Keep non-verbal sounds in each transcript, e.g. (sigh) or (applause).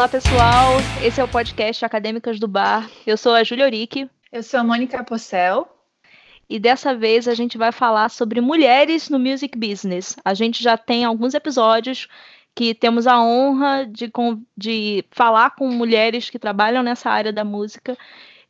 Olá, pessoal. Esse é o podcast Acadêmicas do Bar. Eu sou a Júlia Orique. Eu sou a Mônica Possel. E dessa vez a gente vai falar sobre mulheres no music business. A gente já tem alguns episódios que temos a honra de, de falar com mulheres que trabalham nessa área da música.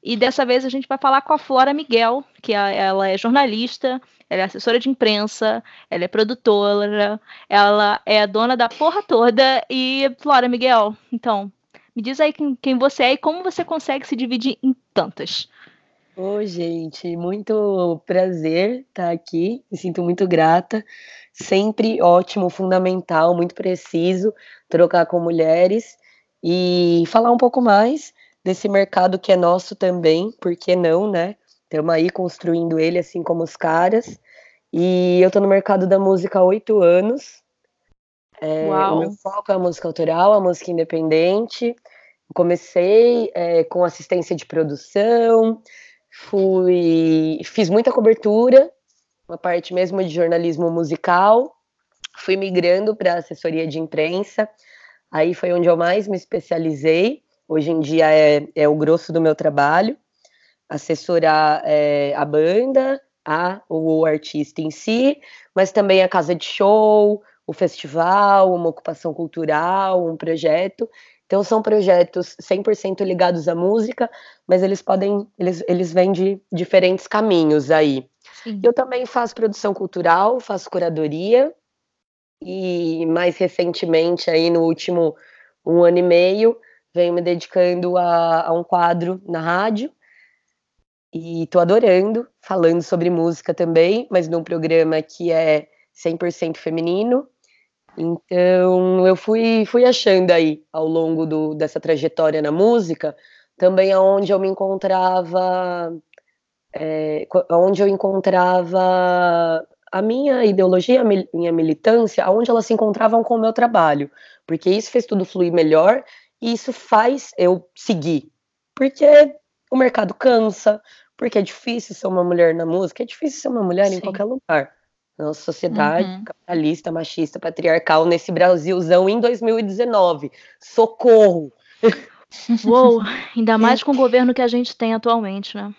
E dessa vez a gente vai falar com a Flora Miguel, que ela é jornalista, ela é assessora de imprensa, ela é produtora, ela é dona da porra toda. E, Flora Miguel, então, me diz aí quem, quem você é e como você consegue se dividir em tantas. Oi, gente, muito prazer estar aqui, me sinto muito grata. Sempre ótimo, fundamental, muito preciso trocar com mulheres e falar um pouco mais desse mercado que é nosso também, por que não, né? Estamos aí construindo ele, assim como os caras. E eu estou no mercado da música há oito anos. É, o meu foco é a música autoral, a música independente. Comecei é, com assistência de produção, fui fiz muita cobertura, uma parte mesmo de jornalismo musical, fui migrando para assessoria de imprensa, aí foi onde eu mais me especializei. Hoje em dia é, é o grosso do meu trabalho, assessorar é, a banda, a, o artista em si, mas também a casa de show, o festival, uma ocupação cultural, um projeto. Então são projetos 100% ligados à música, mas eles podem, eles, eles vêm de diferentes caminhos aí. Sim. Eu também faço produção cultural, faço curadoria e mais recentemente aí no último um ano e meio venho me dedicando a, a um quadro na rádio. E tô adorando, falando sobre música também, mas num programa que é 100% feminino. Então, eu fui, fui achando aí, ao longo do, dessa trajetória na música, também aonde eu me encontrava, é, onde eu encontrava a minha ideologia, a minha militância, aonde elas se encontravam com o meu trabalho, porque isso fez tudo fluir melhor e isso faz eu seguir, porque o mercado cansa, porque é difícil ser uma mulher na música, é difícil ser uma mulher Sim. em qualquer lugar nossa sociedade uhum. capitalista, machista, patriarcal nesse Brasilzão em 2019. Socorro! (laughs) Uou, ainda mais com o governo que a gente tem atualmente, né?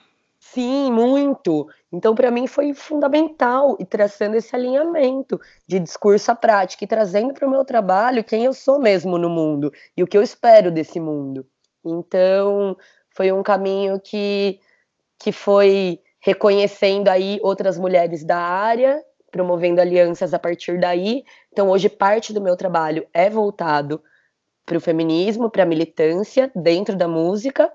Sim, muito. Então, para mim, foi fundamental e traçando esse alinhamento de discurso à prática e trazendo para o meu trabalho quem eu sou mesmo no mundo e o que eu espero desse mundo. Então, foi um caminho que, que foi reconhecendo aí outras mulheres da área promovendo alianças a partir daí. Então, hoje, parte do meu trabalho é voltado para o feminismo, para a militância dentro da música,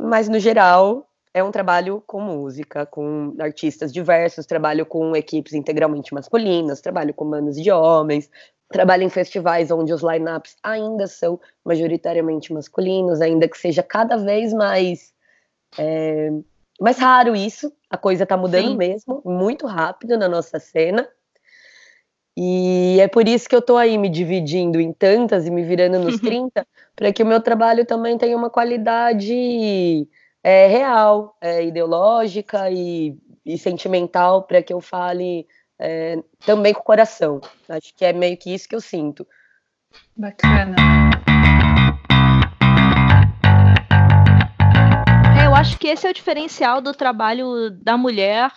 mas, no geral, é um trabalho com música, com artistas diversos, trabalho com equipes integralmente masculinas, trabalho com bandas de homens, trabalho em festivais onde os lineups ainda são majoritariamente masculinos, ainda que seja cada vez mais é, mais raro isso, a coisa tá mudando Sim. mesmo, muito rápido na nossa cena. E é por isso que eu tô aí me dividindo em tantas e me virando nos (laughs) 30, para que o meu trabalho também tenha uma qualidade é, real, é, ideológica e, e sentimental, para que eu fale é, também com o coração. Acho que é meio que isso que eu sinto. Bacana. acho que esse é o diferencial do trabalho da mulher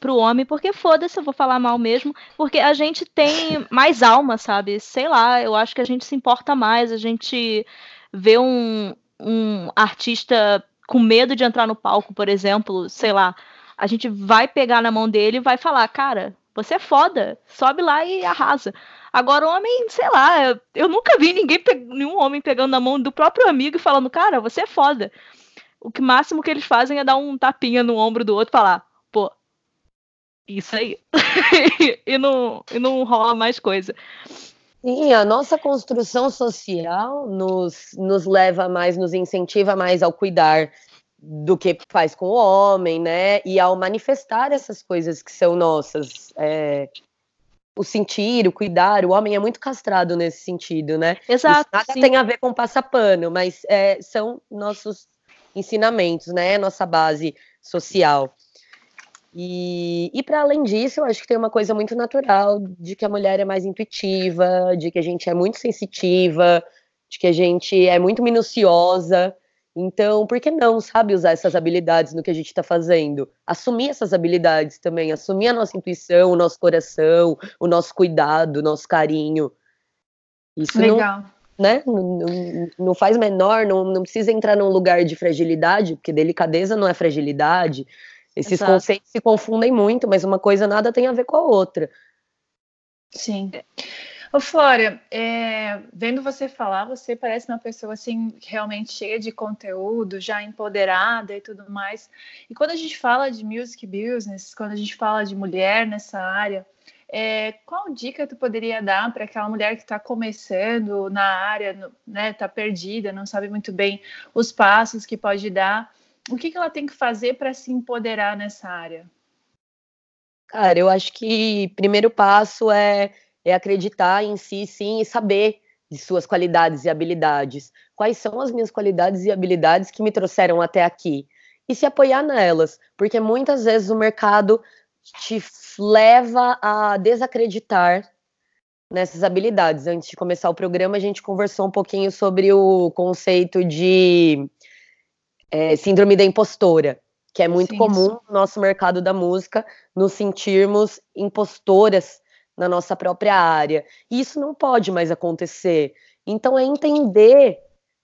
pro homem, porque foda-se, eu vou falar mal mesmo, porque a gente tem mais alma, sabe? Sei lá, eu acho que a gente se importa mais, a gente vê um, um artista com medo de entrar no palco, por exemplo, sei lá, a gente vai pegar na mão dele e vai falar, cara, você é foda, sobe lá e arrasa. Agora, o homem, sei lá, eu nunca vi ninguém, nenhum homem pegando na mão do próprio amigo e falando, cara, você é foda o que máximo que eles fazem é dar um tapinha no ombro do outro e falar, pô, isso aí. (laughs) e, não, e não rola mais coisa. Sim, a nossa construção social nos, nos leva mais, nos incentiva mais ao cuidar do que faz com o homem, né? E ao manifestar essas coisas que são nossas. É, o sentir, o cuidar, o homem é muito castrado nesse sentido, né? Exato. Isso nada sim. tem a ver com passapano, mas é, são nossos ensinamentos, né? Nossa base social. E, e para além disso, eu acho que tem uma coisa muito natural de que a mulher é mais intuitiva, de que a gente é muito sensitiva, de que a gente é muito minuciosa. Então, por que não, sabe, usar essas habilidades no que a gente está fazendo? Assumir essas habilidades também, assumir a nossa intuição, o nosso coração, o nosso cuidado, o nosso carinho. Isso Legal. Não, né, não, não faz menor, não, não precisa entrar num lugar de fragilidade, porque delicadeza não é fragilidade. Esses Exato. conceitos se confundem muito, mas uma coisa nada tem a ver com a outra. Sim. Ô, Flora, é, vendo você falar, você parece uma pessoa assim realmente cheia de conteúdo, já empoderada e tudo mais. E quando a gente fala de music business, quando a gente fala de mulher nessa área, é, qual dica tu poderia dar para aquela mulher que está começando na área, né, está perdida, não sabe muito bem os passos que pode dar? O que, que ela tem que fazer para se empoderar nessa área? Cara, eu acho que primeiro passo é, é acreditar em si, sim, e saber de suas qualidades e habilidades. Quais são as minhas qualidades e habilidades que me trouxeram até aqui? E se apoiar nelas, porque muitas vezes o mercado te leva a desacreditar nessas habilidades. Antes de começar o programa, a gente conversou um pouquinho sobre o conceito de é, síndrome da impostora, que é muito Sim, comum isso. no nosso mercado da música nos sentirmos impostoras na nossa própria área. E isso não pode mais acontecer. Então é entender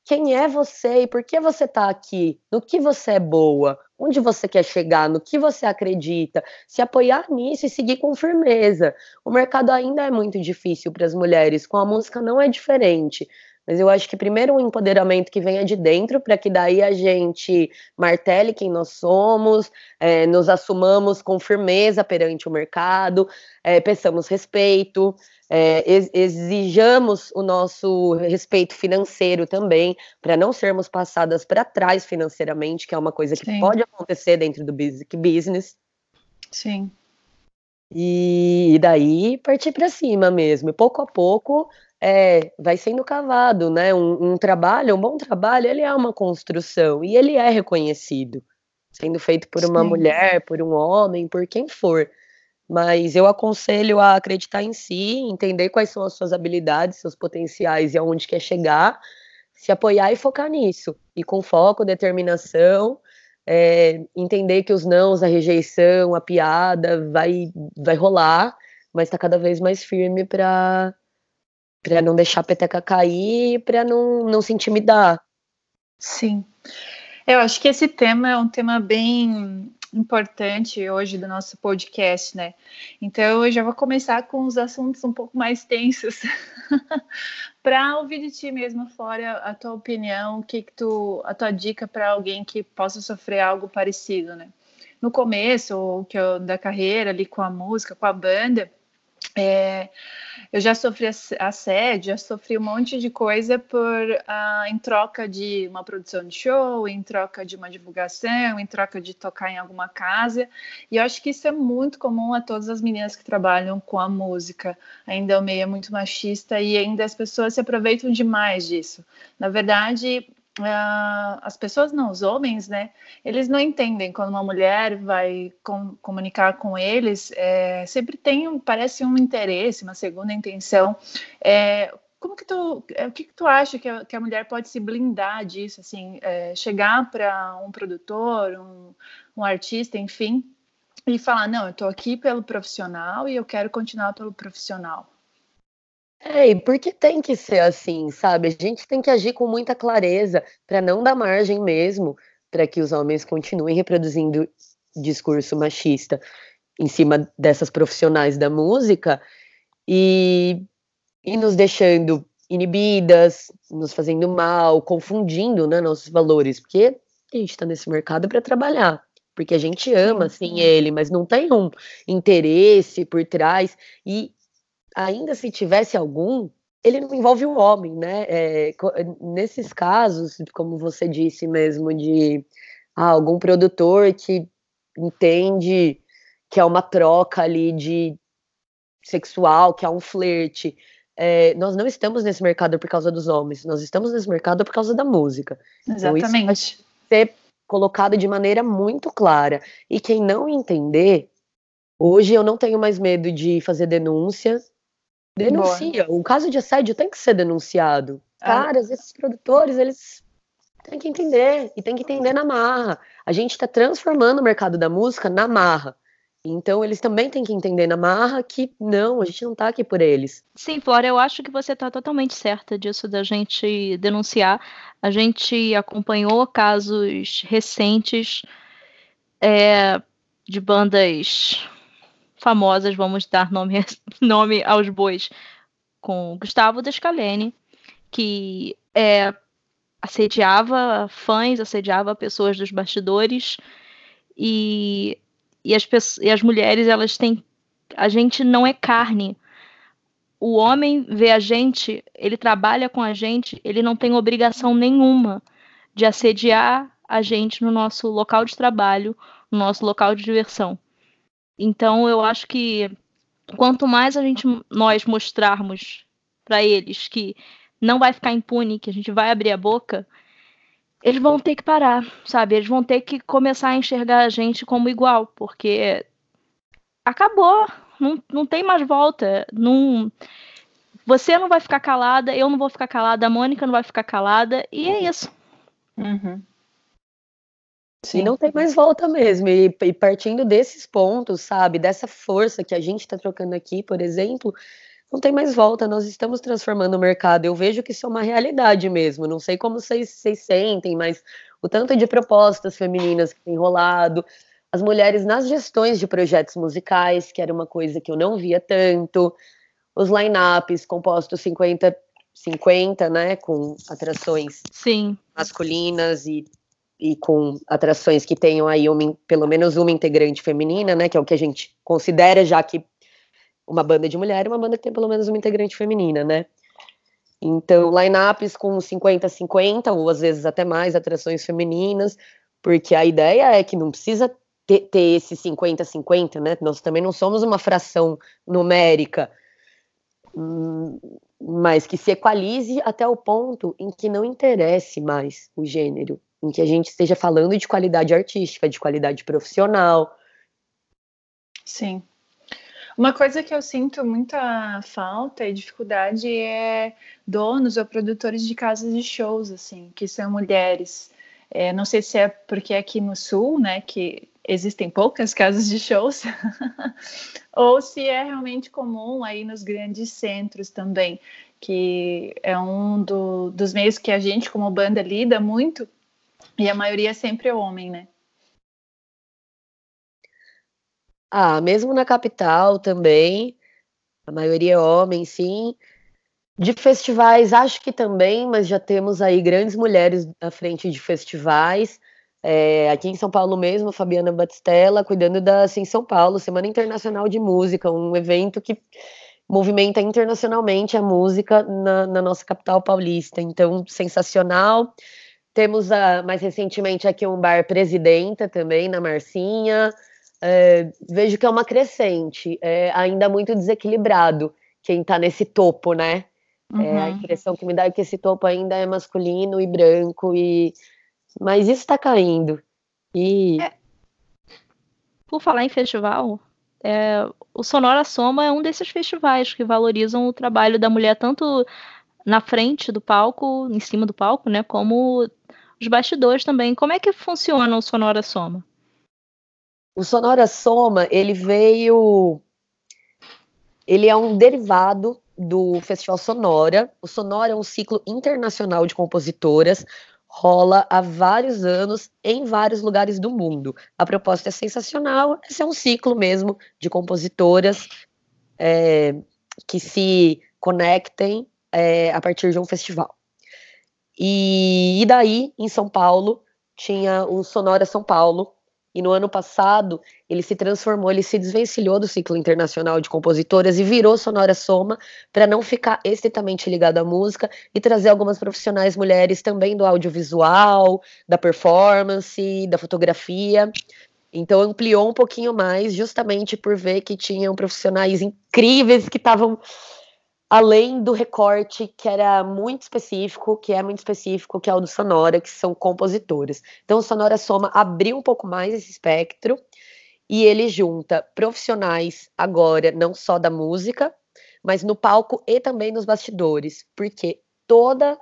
quem é você e por que você está aqui, no que você é boa, onde você quer chegar, no que você acredita, se apoiar nisso e seguir com firmeza. O mercado ainda é muito difícil para as mulheres, com a música não é diferente. Mas eu acho que primeiro o empoderamento que venha de dentro, para que daí a gente martele quem nós somos, é, nos assumamos com firmeza perante o mercado, é, peçamos respeito, é, exijamos o nosso respeito financeiro também, para não sermos passadas para trás financeiramente, que é uma coisa que Sim. pode acontecer dentro do business. Sim. E daí partir para cima mesmo. E pouco a pouco é, vai sendo cavado, né? Um, um, trabalho, um bom trabalho, ele é uma construção e ele é reconhecido, sendo feito por uma Sim. mulher, por um homem, por quem for. Mas eu aconselho a acreditar em si, entender quais são as suas habilidades, seus potenciais e aonde quer chegar, se apoiar e focar nisso. E com foco, determinação, é, entender que os nãos, a rejeição, a piada vai, vai rolar, mas está cada vez mais firme para para não deixar a peteca cair, para não, não se intimidar. Sim. Eu acho que esse tema é um tema bem importante hoje do nosso podcast, né? Então eu já vou começar com os assuntos um pouco mais tensos (laughs) para ouvir de ti mesmo, fora a tua opinião, o que, que tu, a tua dica para alguém que possa sofrer algo parecido, né? No começo ou que eu, da carreira ali com a música, com a banda, é, eu já sofri assédio, já sofri um monte de coisa por uh, em troca de uma produção de show, em troca de uma divulgação, em troca de tocar em alguma casa. E eu acho que isso é muito comum a todas as meninas que trabalham com a música. Ainda o meio é muito machista e ainda as pessoas se aproveitam demais disso. Na verdade, Uh, as pessoas não, os homens, né? Eles não entendem quando uma mulher vai com, comunicar com eles, é, sempre tem, um, parece um interesse, uma segunda intenção. É, como que tu, é, o que, que tu acha que a, que a, mulher pode se blindar disso, assim, é, chegar para um produtor, um, um artista, enfim, e falar, não, eu estou aqui pelo profissional e eu quero continuar pelo profissional. É, e porque tem que ser assim, sabe? A gente tem que agir com muita clareza para não dar margem mesmo para que os homens continuem reproduzindo discurso machista em cima dessas profissionais da música e, e nos deixando inibidas, nos fazendo mal, confundindo né, nossos valores, porque a gente está nesse mercado para trabalhar, porque a gente ama sim, sim ele, mas não tem um interesse por trás e ainda se tivesse algum, ele não envolve o homem, né? É, nesses casos, como você disse mesmo, de ah, algum produtor que entende que é uma troca ali de sexual, que é um flerte. É, nós não estamos nesse mercado por causa dos homens, nós estamos nesse mercado por causa da música. Exatamente. Então, vai ser colocado de maneira muito clara. E quem não entender, hoje eu não tenho mais medo de fazer denúncia Denuncia. Boa. O caso de assédio tem que ser denunciado. caras, esses produtores, eles têm que entender e tem que entender na marra. A gente está transformando o mercado da música na marra. Então eles também têm que entender na marra que não, a gente não está aqui por eles. Sim, Flora, eu acho que você está totalmente certa disso da gente denunciar. A gente acompanhou casos recentes é, de bandas famosas, vamos dar nome, (laughs) nome aos bois, com Gustavo Descalene, que é, assediava fãs, assediava pessoas dos bastidores e e as, e as mulheres, elas têm. A gente não é carne. O homem vê a gente, ele trabalha com a gente, ele não tem obrigação nenhuma de assediar a gente no nosso local de trabalho, no nosso local de diversão. Então, eu acho que quanto mais a gente nós mostrarmos para eles que não vai ficar impune, que a gente vai abrir a boca, eles vão ter que parar, sabe? Eles vão ter que começar a enxergar a gente como igual, porque acabou, não, não tem mais volta. Não, você não vai ficar calada, eu não vou ficar calada, a Mônica não vai ficar calada, e é isso. Uhum. Sim. E não tem mais volta mesmo. E, e, partindo desses pontos, sabe, dessa força que a gente está trocando aqui, por exemplo, não tem mais volta, nós estamos transformando o mercado. Eu vejo que isso é uma realidade mesmo. Não sei como vocês, vocês sentem, mas o tanto de propostas femininas que tem rolado, as mulheres nas gestões de projetos musicais, que era uma coisa que eu não via tanto, os lineups compostos 50 50, né, com atrações Sim. masculinas e, e com atrações que tenham aí uma, pelo menos uma integrante feminina, né, que é o que a gente considera já que uma banda de mulher e uma banda que tem pelo menos uma integrante feminina, né? Então, lineups com 50-50, ou às vezes até mais atrações femininas, porque a ideia é que não precisa ter, ter esse 50-50, né? Nós também não somos uma fração numérica, hum, mas que se equalize até o ponto em que não interesse mais o gênero, em que a gente esteja falando de qualidade artística, de qualidade profissional. Sim. Uma coisa que eu sinto muita falta e dificuldade é donos ou produtores de casas de shows, assim, que são mulheres. É, não sei se é porque aqui no sul, né, que existem poucas casas de shows, (laughs) ou se é realmente comum aí nos grandes centros também, que é um do, dos meios que a gente, como banda, lida muito, e a maioria é sempre homem, né? Ah, mesmo na capital também, a maioria é homem, sim. De festivais, acho que também, mas já temos aí grandes mulheres à frente de festivais. É, aqui em São Paulo mesmo, Fabiana Batistella, cuidando da assim, São Paulo, Semana Internacional de Música, um evento que movimenta internacionalmente a música na, na nossa capital paulista. Então, sensacional. Temos a, mais recentemente aqui um bar Presidenta também, na Marcinha é, vejo que é uma crescente, é ainda muito desequilibrado quem está nesse topo, né? Uhum. É, a uhum. impressão que me dá é que esse topo ainda é masculino e branco, e mas isso está caindo. E... É. Por falar em festival, é, o Sonora Soma é um desses festivais que valorizam o trabalho da mulher tanto na frente do palco, em cima do palco, né, como os bastidores também. Como é que funciona o Sonora Soma? O Sonora Soma, ele veio. Ele é um derivado do Festival Sonora. O Sonora é um ciclo internacional de compositoras, rola há vários anos em vários lugares do mundo. A proposta é sensacional, esse é um ciclo mesmo de compositoras é, que se conectem é, a partir de um festival. E, e daí, em São Paulo, tinha o Sonora São Paulo, e no ano passado, ele se transformou, ele se desvencilhou do ciclo internacional de compositoras e virou Sonora Soma para não ficar estritamente ligado à música e trazer algumas profissionais mulheres também do audiovisual, da performance, da fotografia. Então ampliou um pouquinho mais, justamente por ver que tinham profissionais incríveis que estavam além do recorte que era muito específico, que é muito específico, que é o do Sonora, que são compositores. Então, o Sonora Soma abriu um pouco mais esse espectro e ele junta profissionais agora, não só da música, mas no palco e também nos bastidores, porque toda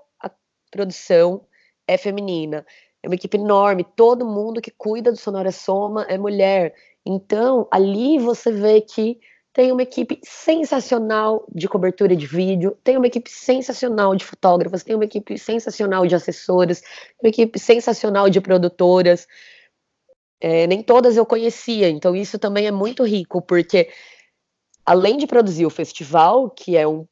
produção é feminina. É uma equipe enorme, todo mundo que cuida do Sonora Soma é mulher. Então, ali você vê que tem uma equipe sensacional de cobertura de vídeo, tem uma equipe sensacional de fotógrafas, tem uma equipe sensacional de assessoras, uma equipe sensacional de produtoras. É, nem todas eu conhecia, então isso também é muito rico, porque além de produzir o festival, que é um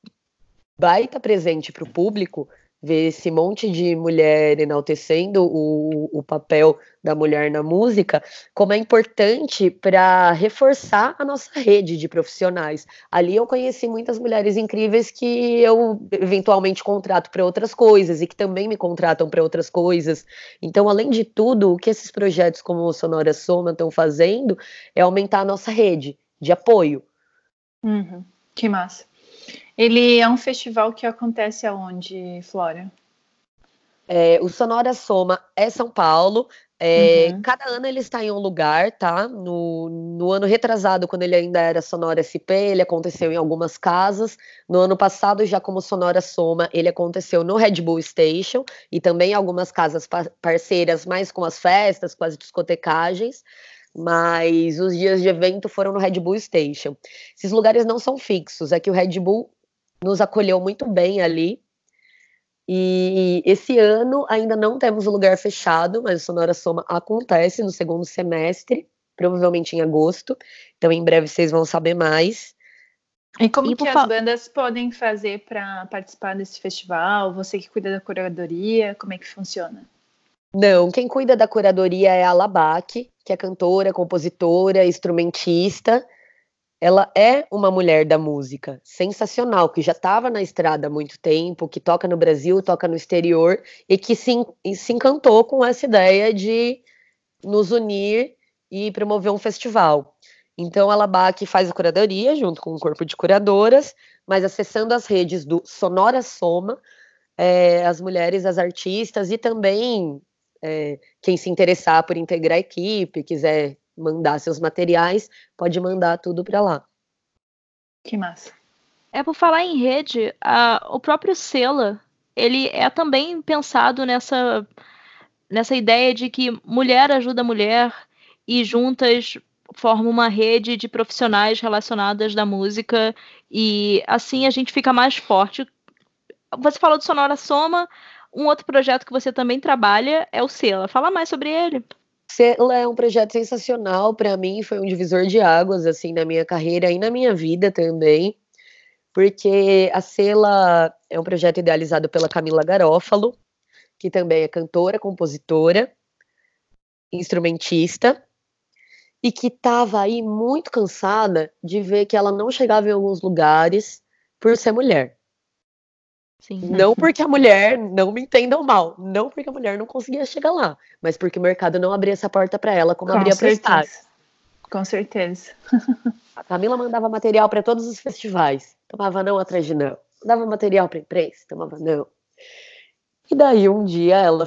baita presente para o público, ver esse monte de mulher enaltecendo o, o papel da mulher na música, como é importante para reforçar a nossa rede de profissionais. Ali eu conheci muitas mulheres incríveis que eu eventualmente contrato para outras coisas e que também me contratam para outras coisas. Então, além de tudo, o que esses projetos como o Sonora Soma estão fazendo é aumentar a nossa rede de apoio. Uhum. Que massa. Ele é um festival que acontece aonde, Flora? É, o Sonora Soma é São Paulo. É, uhum. Cada ano ele está em um lugar, tá? No, no ano retrasado, quando ele ainda era Sonora SP, ele aconteceu em algumas casas. No ano passado, já como Sonora Soma, ele aconteceu no Red Bull Station e também em algumas casas parceiras, mais com as festas, com as discotecagens mas os dias de evento foram no Red Bull Station. Esses lugares não são fixos, é que o Red Bull nos acolheu muito bem ali. E esse ano ainda não temos o lugar fechado, mas o Sonora Soma acontece no segundo semestre, provavelmente em agosto. Então, em breve vocês vão saber mais. E como e que as bandas podem fazer para participar desse festival? Você que cuida da curadoria, como é que funciona? Não, quem cuida da curadoria é a Labac, que é cantora, compositora, instrumentista ela é uma mulher da música sensacional, que já estava na estrada há muito tempo, que toca no Brasil, toca no exterior, e que se, e se encantou com essa ideia de nos unir e promover um festival. Então, a Labac faz a curadoria junto com um corpo de curadoras, mas acessando as redes do Sonora Soma, é, as mulheres, as artistas e também é, quem se interessar por integrar a equipe, quiser mandar seus materiais, pode mandar tudo para lá. Que massa. É por falar em rede, a, o próprio Sela, ele é também pensado nessa nessa ideia de que mulher ajuda mulher e juntas formam uma rede de profissionais relacionadas da música e assim a gente fica mais forte. Você falou do Sonora Soma, um outro projeto que você também trabalha é o Sela. Fala mais sobre ele. Sela é um projeto sensacional para mim, foi um divisor de águas assim na minha carreira e na minha vida também, porque a Sela é um projeto idealizado pela Camila Garófalo, que também é cantora, compositora, instrumentista, e que estava aí muito cansada de ver que ela não chegava em alguns lugares por ser mulher. Sim. Não porque a mulher, não me entendam mal, não porque a mulher não conseguia chegar lá, mas porque o mercado não abria essa porta para ela como Com abria para Com certeza. A Camila mandava material para todos os festivais, tomava não atrás de não. Dava material para imprensa, tomava não. E daí um dia ela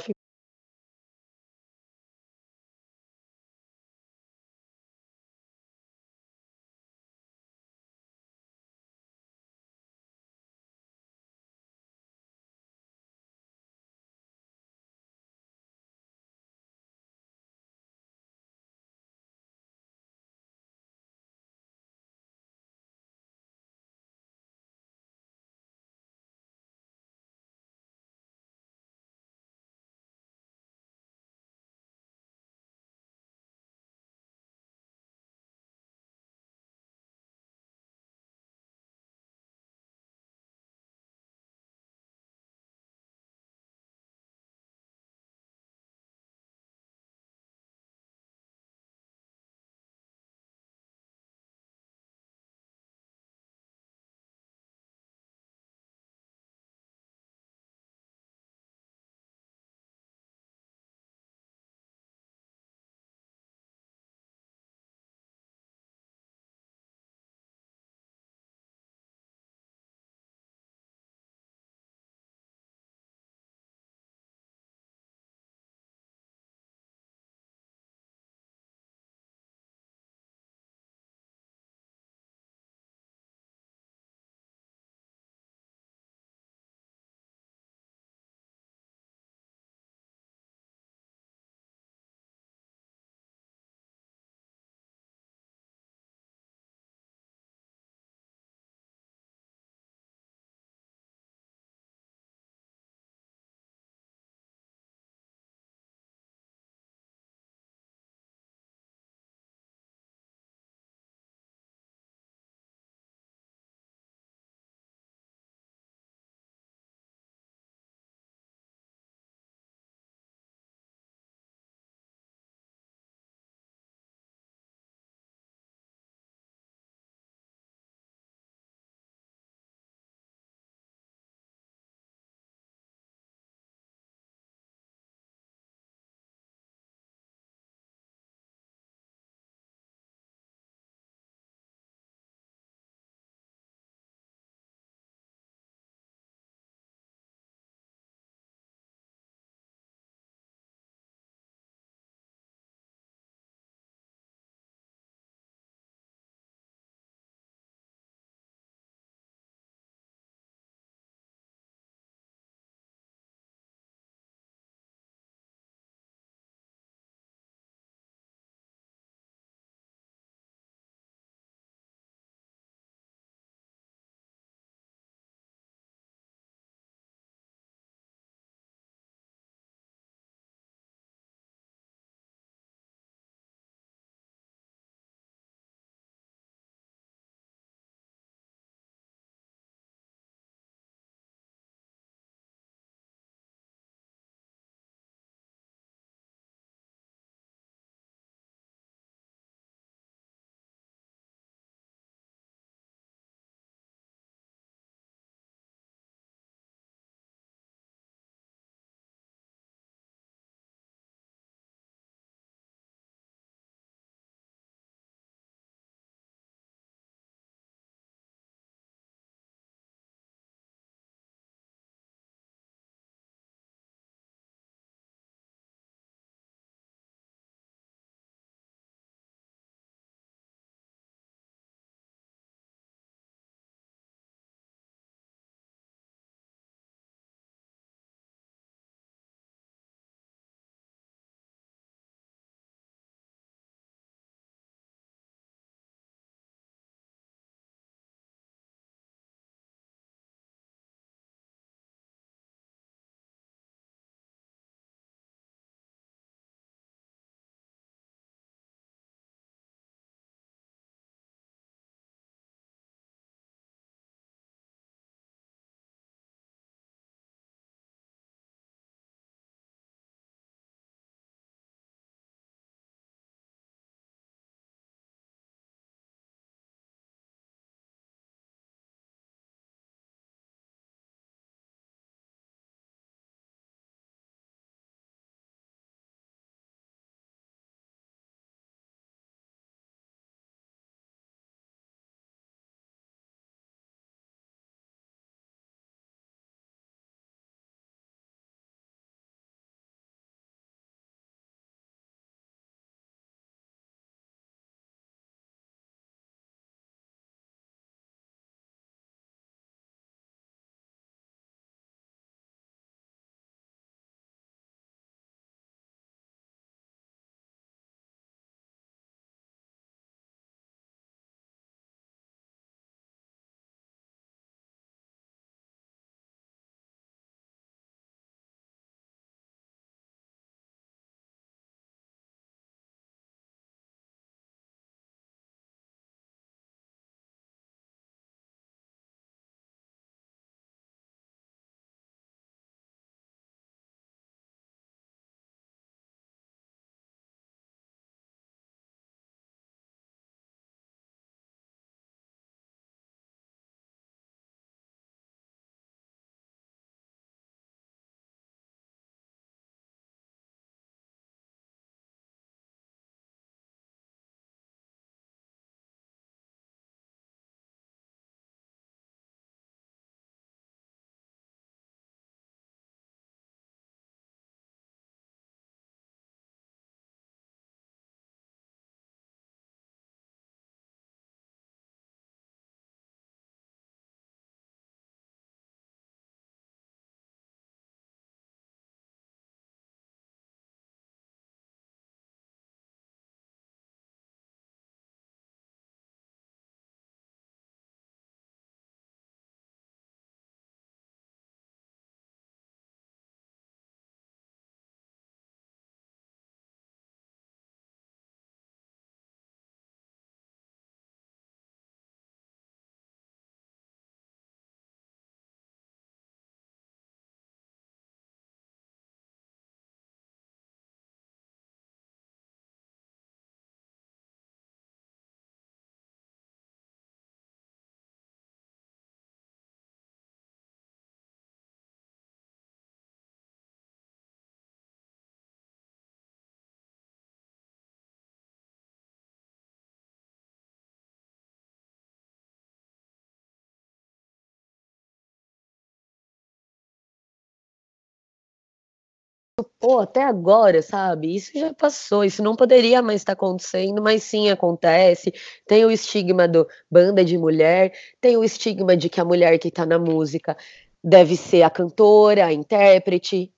pô, até agora, sabe? Isso já passou, isso não poderia mais estar acontecendo, mas sim acontece. Tem o estigma do banda de mulher, tem o estigma de que a mulher que tá na música deve ser a cantora, a intérprete,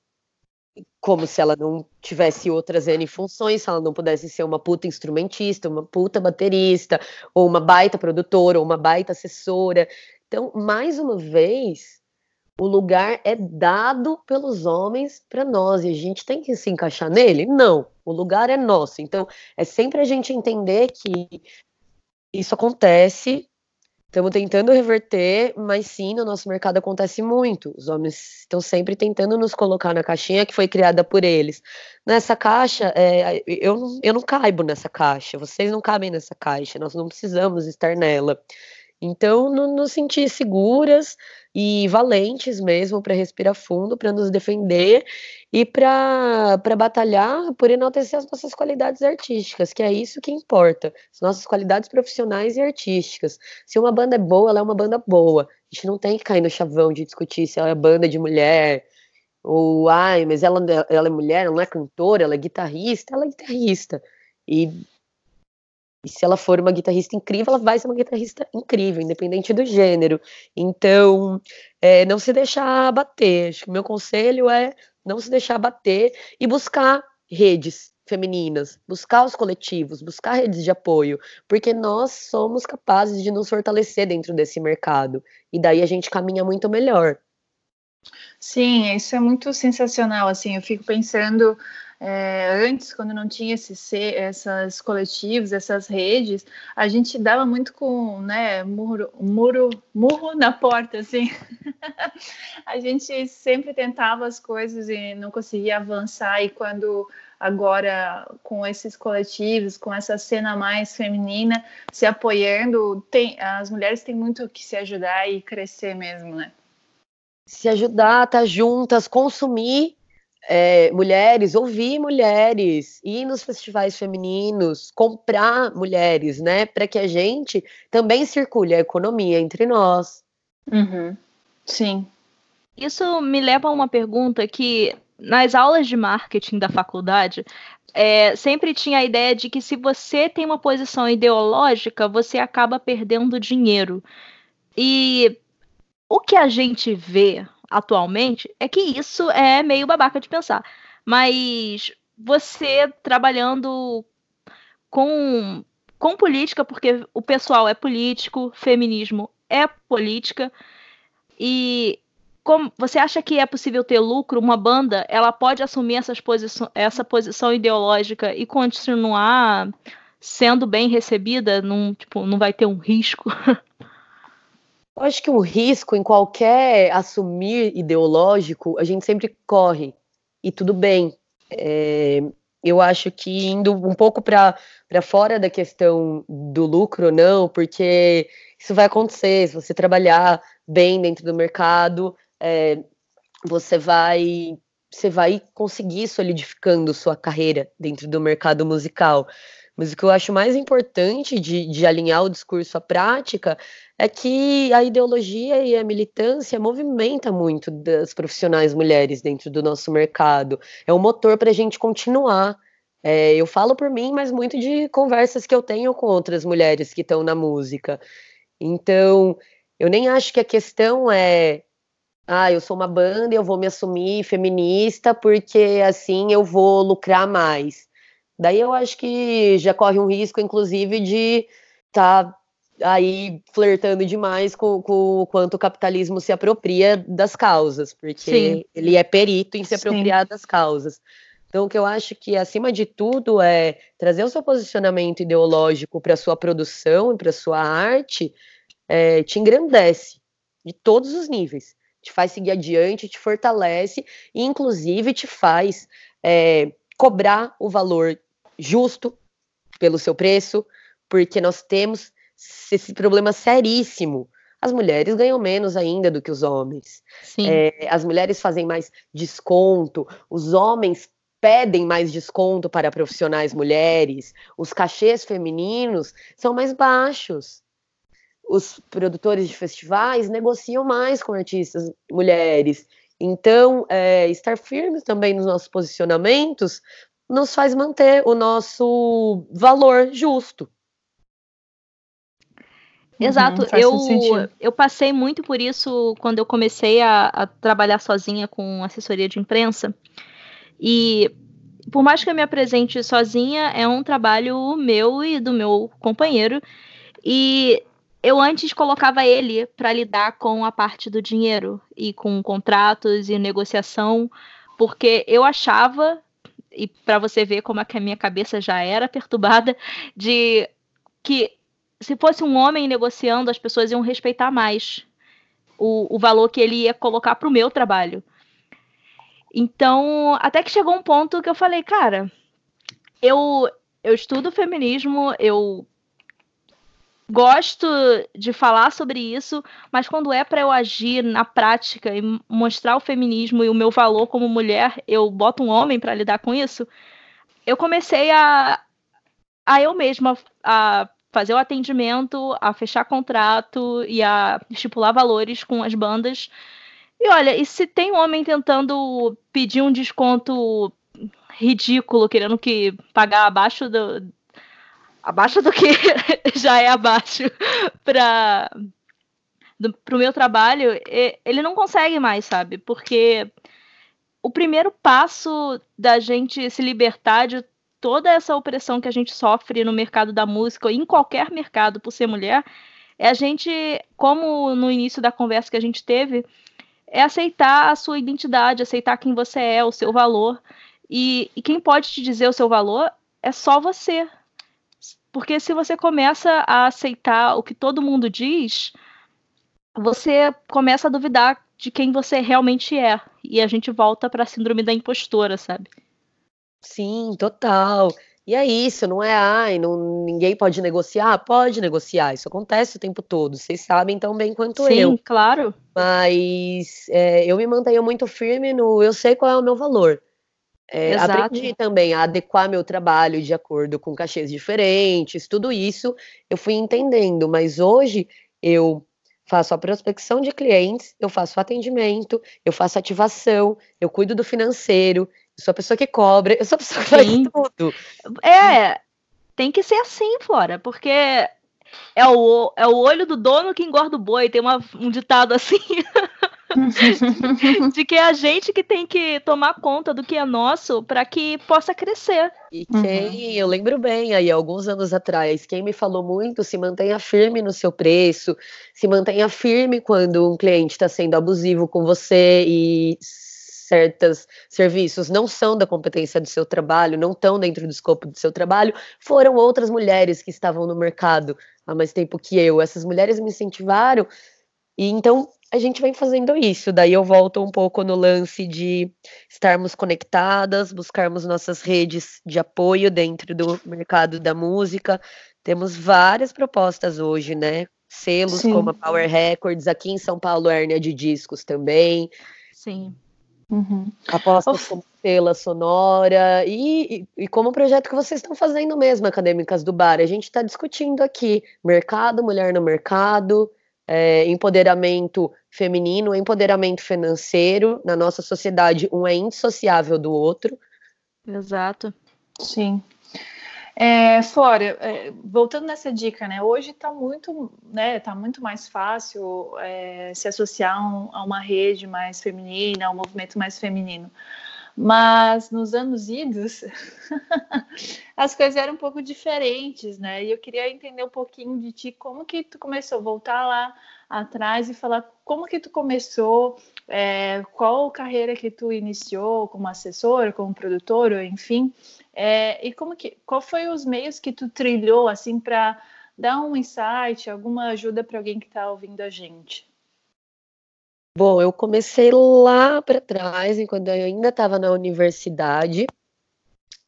como se ela não tivesse outras N funções, se ela não pudesse ser uma puta instrumentista, uma puta baterista, ou uma baita produtora, ou uma baita assessora. Então, mais uma vez, o lugar é dado pelos homens para nós e a gente tem que se encaixar nele? Não, o lugar é nosso. Então, é sempre a gente entender que isso acontece, estamos tentando reverter, mas sim, no nosso mercado acontece muito. Os homens estão sempre tentando nos colocar na caixinha que foi criada por eles. Nessa caixa, é, eu, eu não caibo nessa caixa, vocês não cabem nessa caixa, nós não precisamos estar nela. Então, nos sentir seguras e valentes mesmo para respirar fundo, para nos defender e para batalhar por enaltecer as nossas qualidades artísticas, que é isso que importa, as nossas qualidades profissionais e artísticas. Se uma banda é boa, ela é uma banda boa. A gente não tem que cair no chavão de discutir se ela é banda de mulher, ou ai, mas ela, ela é mulher, ela não é cantora, ela é guitarrista, ela é guitarrista. E e se ela for uma guitarrista incrível, ela vai ser uma guitarrista incrível, independente do gênero. Então, é, não se deixar bater. Acho que meu conselho é não se deixar bater e buscar redes femininas, buscar os coletivos, buscar redes de apoio, porque nós somos capazes de nos fortalecer dentro desse mercado. E daí a gente caminha muito melhor. Sim, isso é muito sensacional. Assim, eu fico pensando é, antes, quando não tinha esse, essas coletivos, essas redes, a gente dava muito com né, muro, muro, murro na porta, assim. (laughs) a gente sempre tentava as coisas e não conseguia avançar. E quando agora com esses coletivos, com essa cena mais feminina se apoiando, tem, as mulheres têm muito que se ajudar e crescer mesmo, né? Se ajudar, estar tá juntas, consumir é, mulheres, ouvir mulheres, ir nos festivais femininos, comprar mulheres, né? Para que a gente também circule a economia entre nós. Uhum. Sim. Isso me leva a uma pergunta que nas aulas de marketing da faculdade é, sempre tinha a ideia de que se você tem uma posição ideológica, você acaba perdendo dinheiro. E o que a gente vê atualmente é que isso é meio babaca de pensar. Mas você trabalhando com, com política, porque o pessoal é político, feminismo é política, e como você acha que é possível ter lucro? Uma banda ela pode assumir essas posição, essa posição ideológica e continuar sendo bem recebida? Não, tipo, não vai ter um risco? (laughs) Eu acho que o risco em qualquer assumir ideológico, a gente sempre corre, e tudo bem. É, eu acho que indo um pouco para fora da questão do lucro ou não, porque isso vai acontecer, se você trabalhar bem dentro do mercado, é, você vai você vai conseguir solidificando sua carreira dentro do mercado musical. Mas o que eu acho mais importante de, de alinhar o discurso à prática é que a ideologia e a militância movimenta muito das profissionais mulheres dentro do nosso mercado. É um motor para a gente continuar. É, eu falo por mim, mas muito de conversas que eu tenho com outras mulheres que estão na música. Então, eu nem acho que a questão é ah, eu sou uma banda e eu vou me assumir feminista porque assim eu vou lucrar mais. Daí eu acho que já corre um risco, inclusive, de estar tá aí flertando demais com, com o quanto o capitalismo se apropria das causas, porque Sim. ele é perito em se apropriar Sim. das causas. Então, o que eu acho que, acima de tudo, é trazer o seu posicionamento ideológico para a sua produção e para a sua arte, é, te engrandece de todos os níveis. Te faz seguir adiante, te fortalece e, inclusive, te faz é, cobrar o valor justo pelo seu preço, porque nós temos esse problema seríssimo. As mulheres ganham menos ainda do que os homens. É, as mulheres fazem mais desconto, os homens pedem mais desconto para profissionais mulheres, os cachês femininos são mais baixos. Os produtores de festivais negociam mais com artistas mulheres. Então, é, estar firmes também nos nossos posicionamentos nos faz manter o nosso valor justo. Exato, uhum, eu, eu passei muito por isso quando eu comecei a, a, trabalhar sozinha com assessoria de imprensa. E por mais que eu me apresente sozinha, é um trabalho meu e do meu companheiro. E eu antes colocava ele para lidar com a parte do dinheiro e com contratos e negociação, porque eu achava, e para você ver como é que a minha cabeça já era perturbada, de que se fosse um homem negociando, as pessoas iam respeitar mais o, o valor que ele ia colocar para o meu trabalho. Então, até que chegou um ponto que eu falei, cara, eu, eu estudo feminismo, eu gosto de falar sobre isso, mas quando é para eu agir na prática e mostrar o feminismo e o meu valor como mulher, eu boto um homem para lidar com isso. Eu comecei a, a eu mesma a fazer o atendimento, a fechar contrato e a estipular valores com as bandas e olha, e se tem um homem tentando pedir um desconto ridículo, querendo que pagar abaixo do abaixo do que (laughs) já é abaixo para o meu trabalho, ele não consegue mais, sabe? Porque o primeiro passo da gente se libertar de toda essa opressão que a gente sofre no mercado da música, ou em qualquer mercado por ser mulher, é a gente, como no início da conversa que a gente teve, é aceitar a sua identidade, aceitar quem você é, o seu valor. E, e quem pode te dizer o seu valor é só você. Porque se você começa a aceitar o que todo mundo diz, você começa a duvidar de quem você realmente é. E a gente volta para a síndrome da impostora, sabe? Sim, total. E é isso, não é, ai, não, ninguém pode negociar? Pode negociar, isso acontece o tempo todo, vocês sabem tão bem quanto Sim, eu. Sim, claro. Mas é, eu me mantenho muito firme no eu sei qual é o meu valor. É, aprendi também a adequar meu trabalho de acordo com cachês diferentes, tudo isso eu fui entendendo, mas hoje eu faço a prospecção de clientes, eu faço atendimento, eu faço ativação, eu cuido do financeiro, eu sou a pessoa que cobra, eu sou a pessoa que faz tudo. É, tem que ser assim, Flora, porque é o, é o olho do dono que engorda o boi, tem uma, um ditado assim. (laughs) (laughs) de que é a gente que tem que tomar conta do que é nosso para que possa crescer. E quem, uhum. eu lembro bem aí, alguns anos atrás, quem me falou muito, se mantenha firme no seu preço, se mantenha firme quando um cliente está sendo abusivo com você e certos serviços não são da competência do seu trabalho, não estão dentro do escopo do seu trabalho, foram outras mulheres que estavam no mercado há mais tempo que eu. Essas mulheres me incentivaram e então a gente vem fazendo isso. Daí eu volto um pouco no lance de estarmos conectadas, buscarmos nossas redes de apoio dentro do mercado da música. Temos várias propostas hoje, né? Selos Sim. como a Power Records, aqui em São Paulo, Hérnia de Discos também. Sim. Uhum. Apostas como Pela Sonora e, e, e, como o projeto que vocês estão fazendo mesmo, Acadêmicas do Bar. A gente está discutindo aqui mercado, mulher no mercado, é, empoderamento feminino, empoderamento financeiro. Na nossa sociedade, um é indissociável do outro. Exato. Sim. É, Flora, é, voltando nessa dica, né? Hoje está muito, né? Tá muito mais fácil é, se associar um, a uma rede mais feminina, a um movimento mais feminino. Mas nos anos idos, (laughs) as coisas eram um pouco diferentes, né? E eu queria entender um pouquinho de ti, como que tu começou, voltar lá atrás e falar como que tu começou, é, qual carreira que tu iniciou como assessora, como produtora, enfim, é, e como que, qual foi os meios que tu trilhou assim para dar um insight, alguma ajuda para alguém que está ouvindo a gente? Bom, eu comecei lá para trás, enquanto eu ainda estava na universidade,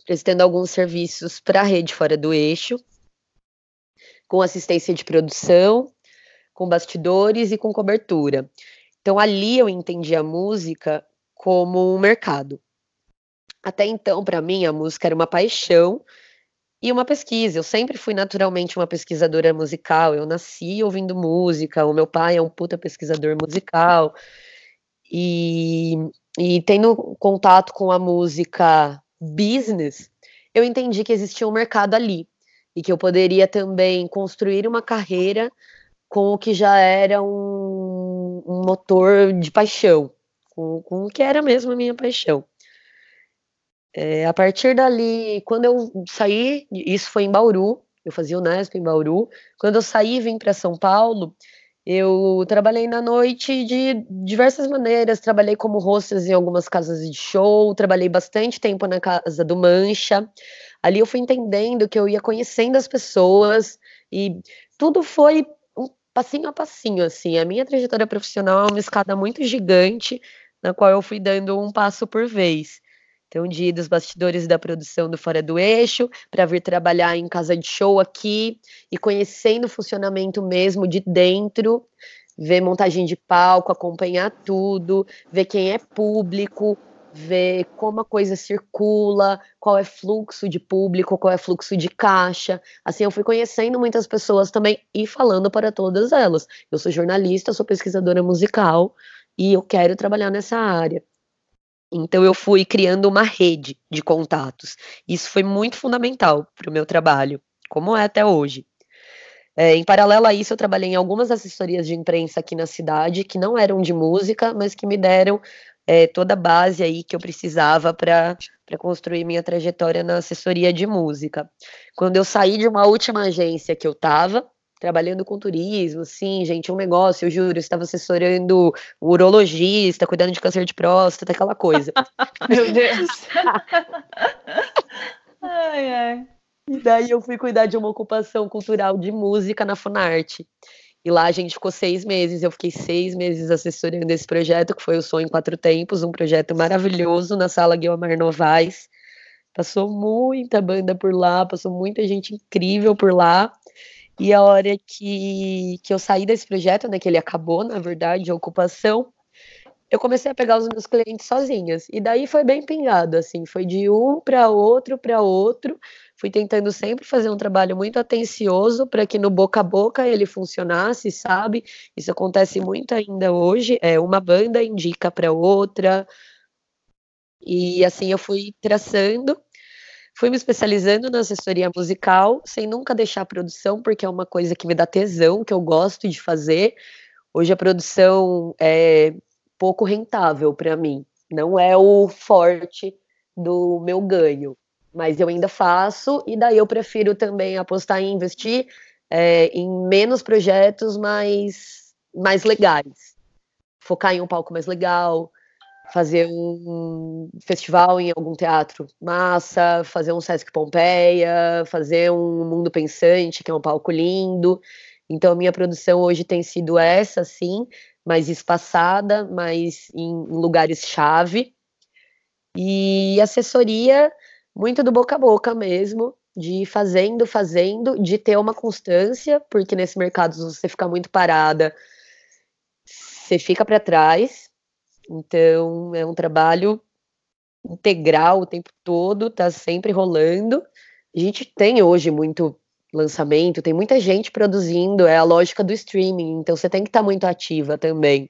prestando alguns serviços para a rede fora do eixo, com assistência de produção, com bastidores e com cobertura. Então ali eu entendi a música como um mercado. Até então, para mim, a música era uma paixão e uma pesquisa. Eu sempre fui naturalmente uma pesquisadora musical. Eu nasci ouvindo música. O meu pai é um puta pesquisador musical. E, e tendo contato com a música business, eu entendi que existia um mercado ali e que eu poderia também construir uma carreira com o que já era um, um motor de paixão, com, com, o que era mesmo a minha paixão. É, a partir dali, quando eu saí, isso foi em Bauru, eu fazia o Nesp em Bauru, quando eu saí e vim para São Paulo, eu trabalhei na noite de diversas maneiras. Trabalhei como hostess em algumas casas de show, trabalhei bastante tempo na casa do Mancha. Ali eu fui entendendo que eu ia conhecendo as pessoas e tudo foi um passinho a passinho, assim. A minha trajetória profissional é uma escada muito gigante, na qual eu fui dando um passo por vez. Então, de ir dos bastidores da produção do Fora do Eixo, para vir trabalhar em casa de show aqui e conhecendo o funcionamento mesmo de dentro, ver montagem de palco, acompanhar tudo, ver quem é público, ver como a coisa circula, qual é fluxo de público, qual é fluxo de caixa. Assim, eu fui conhecendo muitas pessoas também e falando para todas elas. Eu sou jornalista, sou pesquisadora musical e eu quero trabalhar nessa área. Então eu fui criando uma rede de contatos. Isso foi muito fundamental para o meu trabalho, como é até hoje. É, em paralelo a isso, eu trabalhei em algumas assessorias de imprensa aqui na cidade, que não eram de música, mas que me deram é, toda a base aí que eu precisava para construir minha trajetória na assessoria de música. Quando eu saí de uma última agência que eu estava, trabalhando com turismo, sim, gente, um negócio, eu juro, eu estava assessorando um urologista, cuidando de câncer de próstata, aquela coisa. (laughs) Meu Deus. (laughs) ai, ai. E daí eu fui cuidar de uma ocupação cultural de música na Funarte. E lá a gente ficou seis meses, eu fiquei seis meses assessorando esse projeto, que foi o Sonho em Quatro Tempos, um projeto maravilhoso na sala Guilherme Novaes. Passou muita banda por lá, passou muita gente incrível por lá. E a hora que, que eu saí desse projeto, né, que ele acabou, na verdade, a ocupação, eu comecei a pegar os meus clientes sozinhas. E daí foi bem pingado, assim, foi de um para outro para outro. Fui tentando sempre fazer um trabalho muito atencioso para que no boca a boca ele funcionasse, sabe? Isso acontece muito ainda hoje. É uma banda indica para outra. E assim eu fui traçando Fui me especializando na assessoria musical, sem nunca deixar a produção, porque é uma coisa que me dá tesão, que eu gosto de fazer. Hoje a produção é pouco rentável para mim, não é o forte do meu ganho, mas eu ainda faço, e daí eu prefiro também apostar em investir é, em menos projetos mais, mais legais. Focar em um palco mais legal, fazer um festival em algum teatro massa, fazer um Sesc Pompeia, fazer um Mundo Pensante, que é um palco lindo. Então, a minha produção hoje tem sido essa, sim, mais espaçada, mais em lugares-chave. E assessoria, muito do boca a boca mesmo, de ir fazendo, fazendo, de ter uma constância, porque nesse mercado, se você ficar muito parada, você fica para trás, então, é um trabalho integral o tempo todo, tá sempre rolando. A gente tem hoje muito lançamento, tem muita gente produzindo, é a lógica do streaming, então você tem que estar tá muito ativa também.